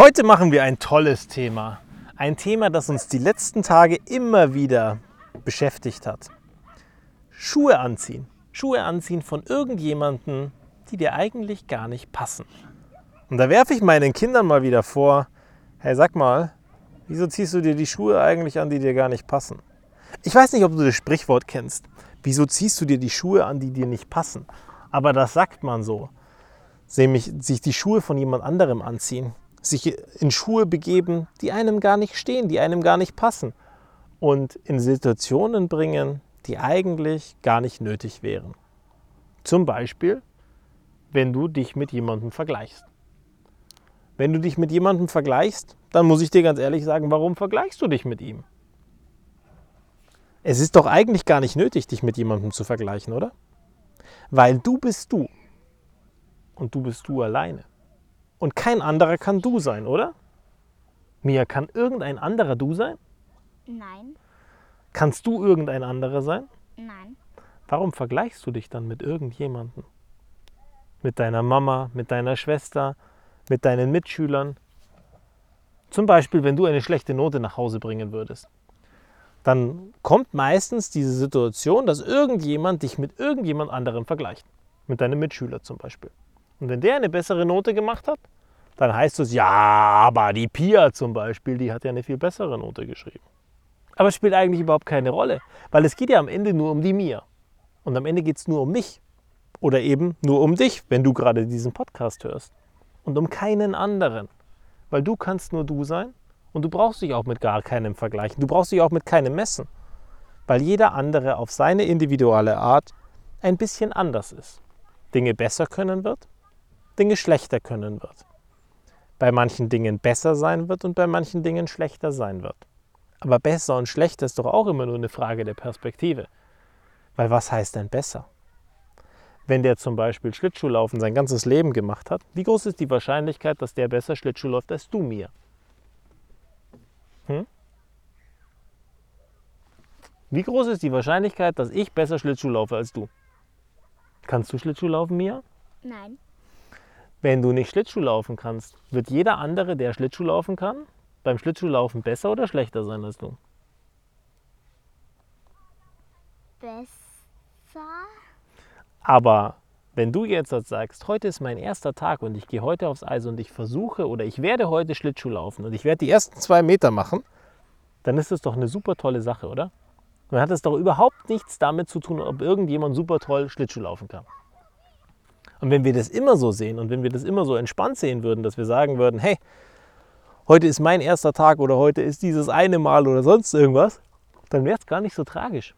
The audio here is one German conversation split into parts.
Heute machen wir ein tolles Thema. Ein Thema, das uns die letzten Tage immer wieder beschäftigt hat. Schuhe anziehen. Schuhe anziehen von irgendjemandem, die dir eigentlich gar nicht passen. Und da werfe ich meinen Kindern mal wieder vor, hey, sag mal, wieso ziehst du dir die Schuhe eigentlich an, die dir gar nicht passen? Ich weiß nicht, ob du das Sprichwort kennst. Wieso ziehst du dir die Schuhe an, die dir nicht passen? Aber das sagt man so. Nämlich sich die Schuhe von jemand anderem anziehen sich in Schuhe begeben, die einem gar nicht stehen, die einem gar nicht passen und in Situationen bringen, die eigentlich gar nicht nötig wären. Zum Beispiel, wenn du dich mit jemandem vergleichst. Wenn du dich mit jemandem vergleichst, dann muss ich dir ganz ehrlich sagen, warum vergleichst du dich mit ihm? Es ist doch eigentlich gar nicht nötig, dich mit jemandem zu vergleichen, oder? Weil du bist du. Und du bist du alleine. Und kein anderer kann du sein, oder? Mia, kann irgendein anderer du sein? Nein. Kannst du irgendein anderer sein? Nein. Warum vergleichst du dich dann mit irgendjemandem? Mit deiner Mama, mit deiner Schwester, mit deinen Mitschülern? Zum Beispiel, wenn du eine schlechte Note nach Hause bringen würdest. Dann kommt meistens diese Situation, dass irgendjemand dich mit irgendjemand anderem vergleicht. Mit deinem Mitschüler zum Beispiel. Und wenn der eine bessere Note gemacht hat, dann heißt es, ja, aber die Pia zum Beispiel, die hat ja eine viel bessere Note geschrieben. Aber es spielt eigentlich überhaupt keine Rolle, weil es geht ja am Ende nur um die Mia. Und am Ende geht es nur um mich. Oder eben nur um dich, wenn du gerade diesen Podcast hörst. Und um keinen anderen. Weil du kannst nur du sein und du brauchst dich auch mit gar keinem vergleichen. Du brauchst dich auch mit keinem messen. Weil jeder andere auf seine individuelle Art ein bisschen anders ist. Dinge besser können wird Dinge schlechter können wird. Bei manchen Dingen besser sein wird und bei manchen Dingen schlechter sein wird. Aber besser und schlechter ist doch auch immer nur eine Frage der Perspektive. Weil was heißt denn besser? Wenn der zum Beispiel Schlittschuhlaufen sein ganzes Leben gemacht hat, wie groß ist die Wahrscheinlichkeit, dass der besser Schlittschuh läuft als du mir? Hm? Wie groß ist die Wahrscheinlichkeit, dass ich besser Schlittschuh laufe als du? Kannst du Schlittschuh laufen, Mia? Nein. Wenn du nicht Schlittschuh laufen kannst, wird jeder andere, der Schlittschuh laufen kann, beim Schlittschuhlaufen besser oder schlechter sein als du? Besser. Aber wenn du jetzt sagst, heute ist mein erster Tag und ich gehe heute aufs Eis und ich versuche oder ich werde heute Schlittschuh laufen und ich werde die ersten zwei Meter machen, dann ist das doch eine super tolle Sache, oder? Dann hat es doch überhaupt nichts damit zu tun, ob irgendjemand super toll Schlittschuh laufen kann. Und wenn wir das immer so sehen und wenn wir das immer so entspannt sehen würden, dass wir sagen würden, hey, heute ist mein erster Tag oder heute ist dieses eine Mal oder sonst irgendwas, dann wäre es gar nicht so tragisch.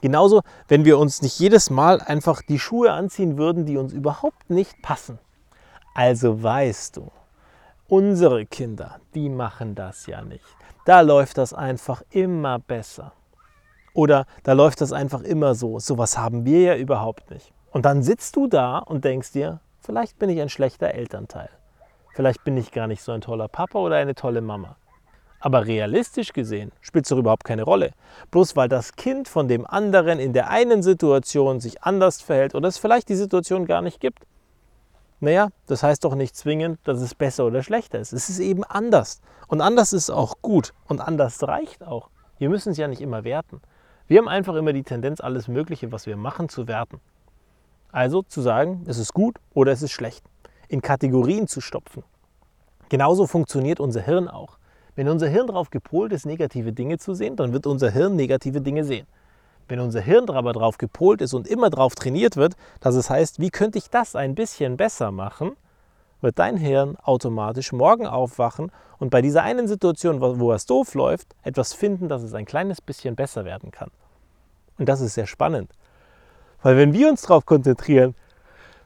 Genauso, wenn wir uns nicht jedes Mal einfach die Schuhe anziehen würden, die uns überhaupt nicht passen. Also weißt du, unsere Kinder, die machen das ja nicht. Da läuft das einfach immer besser. Oder da läuft das einfach immer so. Sowas haben wir ja überhaupt nicht. Und dann sitzt du da und denkst dir, vielleicht bin ich ein schlechter Elternteil. Vielleicht bin ich gar nicht so ein toller Papa oder eine tolle Mama. Aber realistisch gesehen spielt es doch überhaupt keine Rolle. Bloß weil das Kind von dem anderen in der einen Situation sich anders verhält oder es vielleicht die Situation gar nicht gibt. Naja, das heißt doch nicht zwingend, dass es besser oder schlechter ist. Es ist eben anders. Und anders ist auch gut. Und anders reicht auch. Wir müssen es ja nicht immer werten. Wir haben einfach immer die Tendenz, alles Mögliche, was wir machen, zu werten. Also zu sagen, es ist gut oder es ist schlecht. In Kategorien zu stopfen. Genauso funktioniert unser Hirn auch. Wenn unser Hirn darauf gepolt ist, negative Dinge zu sehen, dann wird unser Hirn negative Dinge sehen. Wenn unser Hirn aber darauf gepolt ist und immer darauf trainiert wird, dass es heißt, wie könnte ich das ein bisschen besser machen, wird dein Hirn automatisch morgen aufwachen und bei dieser einen Situation, wo es doof läuft, etwas finden, dass es ein kleines bisschen besser werden kann. Und das ist sehr spannend. Weil wenn wir uns darauf konzentrieren,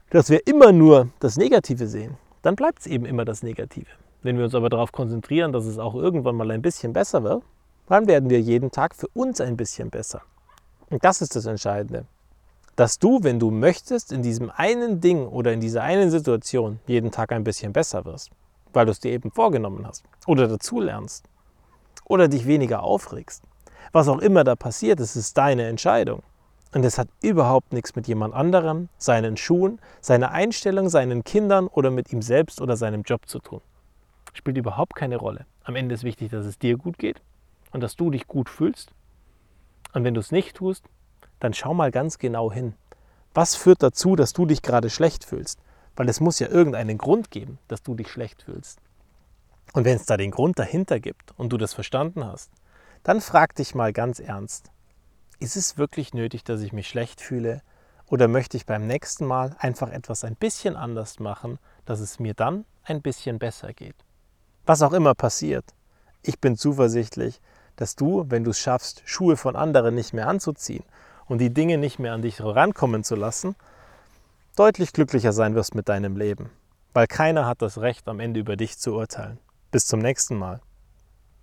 dass wir immer nur das Negative sehen, dann bleibt es eben immer das Negative. Wenn wir uns aber darauf konzentrieren, dass es auch irgendwann mal ein bisschen besser wird, dann werden wir jeden Tag für uns ein bisschen besser. Und das ist das Entscheidende. Dass du, wenn du möchtest, in diesem einen Ding oder in dieser einen Situation jeden Tag ein bisschen besser wirst, weil du es dir eben vorgenommen hast oder dazulernst oder dich weniger aufregst. Was auch immer da passiert, es ist deine Entscheidung. Und es hat überhaupt nichts mit jemand anderem, seinen Schuhen, seiner Einstellung, seinen Kindern oder mit ihm selbst oder seinem Job zu tun. Spielt überhaupt keine Rolle. Am Ende ist wichtig, dass es dir gut geht und dass du dich gut fühlst. Und wenn du es nicht tust, dann schau mal ganz genau hin. Was führt dazu, dass du dich gerade schlecht fühlst? Weil es muss ja irgendeinen Grund geben, dass du dich schlecht fühlst. Und wenn es da den Grund dahinter gibt und du das verstanden hast, dann frag dich mal ganz ernst, ist es wirklich nötig, dass ich mich schlecht fühle? Oder möchte ich beim nächsten Mal einfach etwas ein bisschen anders machen, dass es mir dann ein bisschen besser geht? Was auch immer passiert, ich bin zuversichtlich, dass du, wenn du es schaffst, Schuhe von anderen nicht mehr anzuziehen und die Dinge nicht mehr an dich herankommen zu lassen, deutlich glücklicher sein wirst mit deinem Leben. Weil keiner hat das Recht, am Ende über dich zu urteilen. Bis zum nächsten Mal.